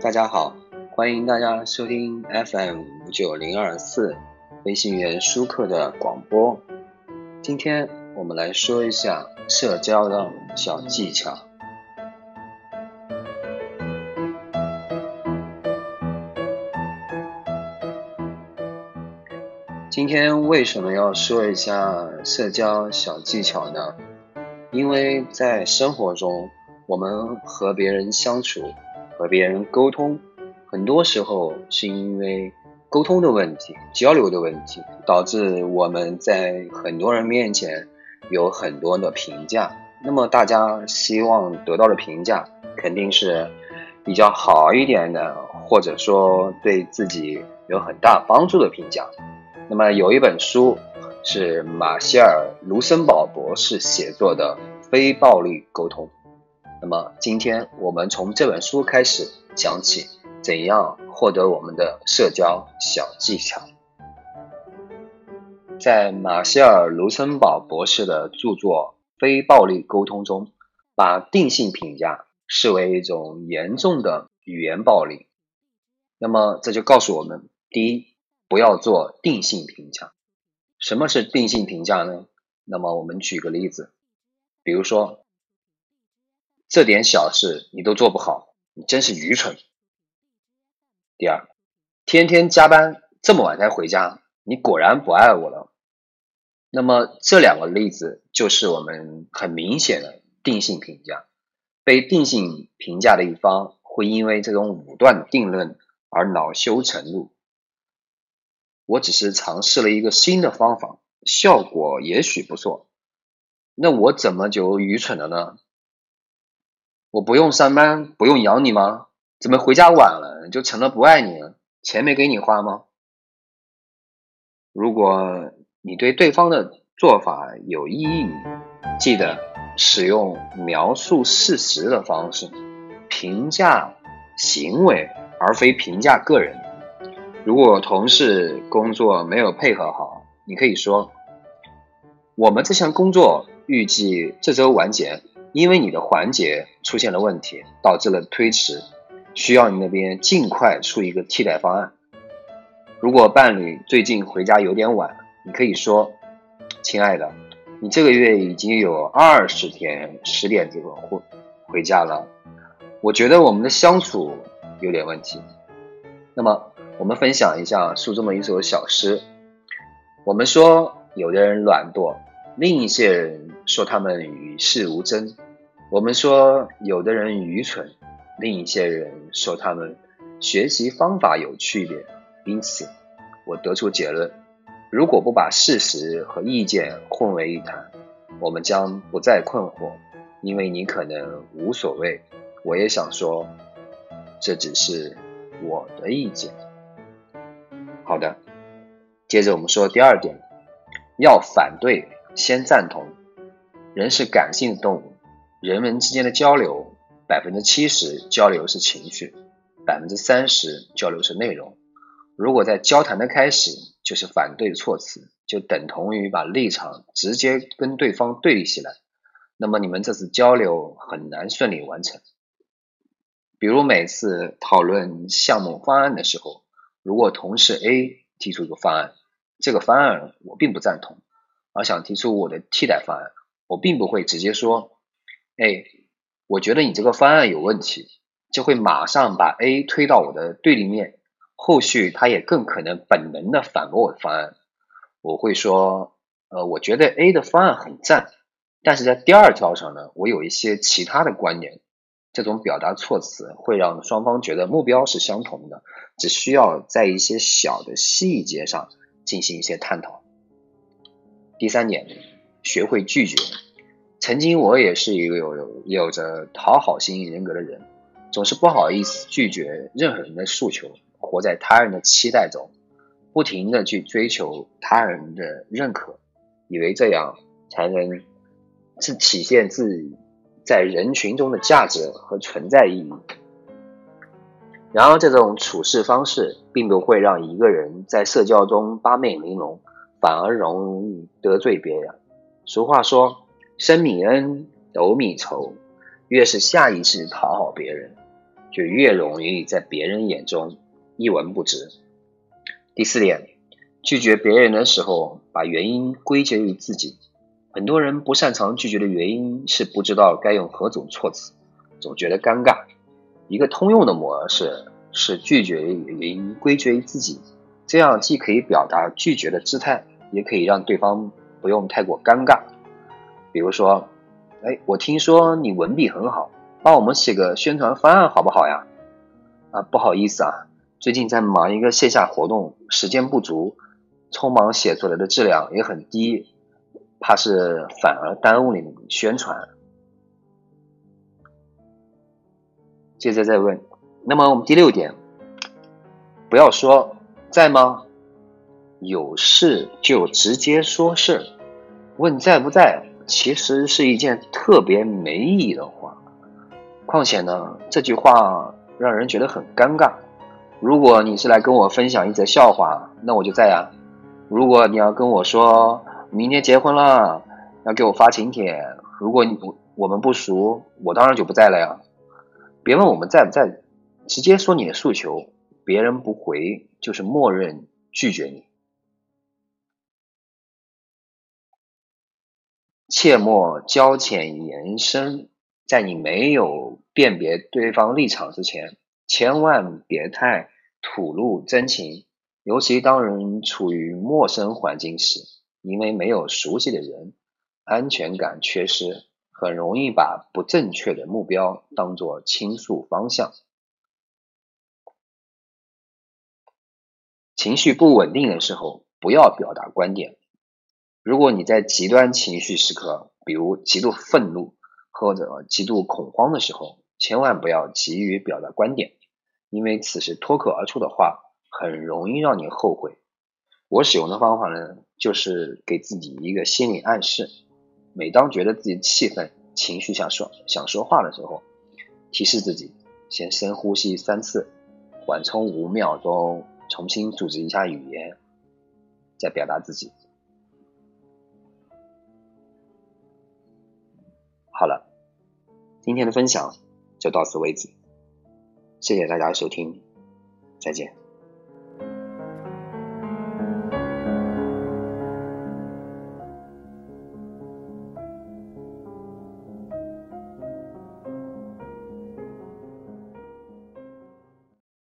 大家好，欢迎大家收听 FM 五九零二四飞行员舒克的广播。今天我们来说一下社交的小技巧。今天为什么要说一下社交小技巧呢？因为在生活中，我们和别人相处。和别人沟通，很多时候是因为沟通的问题、交流的问题，导致我们在很多人面前有很多的评价。那么大家希望得到的评价，肯定是比较好一点的，或者说对自己有很大帮助的评价。那么有一本书是马歇尔·卢森堡博士写作的《非暴力沟通》。那么，今天我们从这本书开始讲起，怎样获得我们的社交小技巧。在马歇尔·卢森堡博士的著作《非暴力沟通》中，把定性评价视为一种严重的语言暴力。那么，这就告诉我们：第一，不要做定性评价。什么是定性评价呢？那么，我们举个例子，比如说。这点小事你都做不好，你真是愚蠢。第二，天天加班这么晚才回家，你果然不爱我了。那么这两个例子就是我们很明显的定性评价。被定性评价的一方会因为这种武断定论而恼羞成怒。我只是尝试了一个新的方法，效果也许不错，那我怎么就愚蠢了呢？我不用上班，不用养你吗？怎么回家晚了就成了不爱你了？钱没给你花吗？如果你对对方的做法有异议，记得使用描述事实的方式评价行为，而非评价个人。如果同事工作没有配合好，你可以说：“我们这项工作预计这周完结。”因为你的环节出现了问题，导致了推迟，需要你那边尽快出一个替代方案。如果伴侣最近回家有点晚，你可以说：“亲爱的，你这个月已经有二十天十点这个回回家了，我觉得我们的相处有点问题。”那么，我们分享一下书中的一首小诗。我们说，有的人懒惰，另一些人说他们与世无争。我们说有的人愚蠢，另一些人说他们学习方法有区别。因此，我得出结论：如果不把事实和意见混为一谈，我们将不再困惑，因为你可能无所谓。我也想说，这只是我的意见。好的，接着我们说第二点，要反对先赞同。人是感性的动物。人们之间的交流，百分之七十交流是情绪，百分之三十交流是内容。如果在交谈的开始就是反对措辞，就等同于把立场直接跟对方对立起来，那么你们这次交流很难顺利完成。比如每次讨论项目方案的时候，如果同事 A 提出一个方案，这个方案我并不赞同，而想提出我的替代方案，我并不会直接说。哎，我觉得你这个方案有问题，就会马上把 A 推到我的对立面，后续他也更可能本能的反驳我的方案。我会说，呃，我觉得 A 的方案很赞，但是在第二条上呢，我有一些其他的观点。这种表达措辞会让双方觉得目标是相同的，只需要在一些小的细节上进行一些探讨。第三点，学会拒绝。曾经我也是一个有有着讨好型人格的人，总是不好意思拒绝任何人的诉求，活在他人的期待中，不停的去追求他人的认可，以为这样才能是体现自己在人群中的价值和存在意义。然而这种处事方式并不会让一个人在社交中八面玲珑，反而容易得罪别人。俗话说。生米恩，斗米仇。越是下意识讨好别人，就越容易在别人眼中一文不值。第四点，拒绝别人的时候，把原因归结于自己。很多人不擅长拒绝的原因是不知道该用何种措辞，总觉得尴尬。一个通用的模式是拒绝原因归结于自己，这样既可以表达拒绝的姿态，也可以让对方不用太过尴尬。比如说，哎，我听说你文笔很好，帮我们写个宣传方案好不好呀？啊，不好意思啊，最近在忙一个线下活动，时间不足，匆忙写出来的质量也很低。怕是反而耽误了你宣传。接着再问，那么我们第六点，不要说在吗？有事就直接说事。问在不在，其实是一件特别没意义的话。况且呢，这句话让人觉得很尴尬。如果你是来跟我分享一则笑话，那我就在呀。如果你要跟我说，明天结婚了，要给我发请帖。如果你不我们不熟，我当然就不在了呀。别问我们在不在，直接说你的诉求，别人不回就是默认拒绝你。切莫交浅言深，在你没有辨别对方立场之前，千万别太吐露真情，尤其当人处于陌生环境时。因为没有熟悉的人，安全感缺失，很容易把不正确的目标当作倾诉方向。情绪不稳定的时候，不要表达观点。如果你在极端情绪时刻，比如极度愤怒或者极度恐慌的时候，千万不要急于表达观点，因为此时脱口而出的话，很容易让你后悔。我使用的方法呢，就是给自己一个心理暗示。每当觉得自己气愤、情绪想说想说话的时候，提示自己先深呼吸三次，缓冲五秒钟，重新组织一下语言，再表达自己。好了，今天的分享就到此为止，谢谢大家的收听，再见。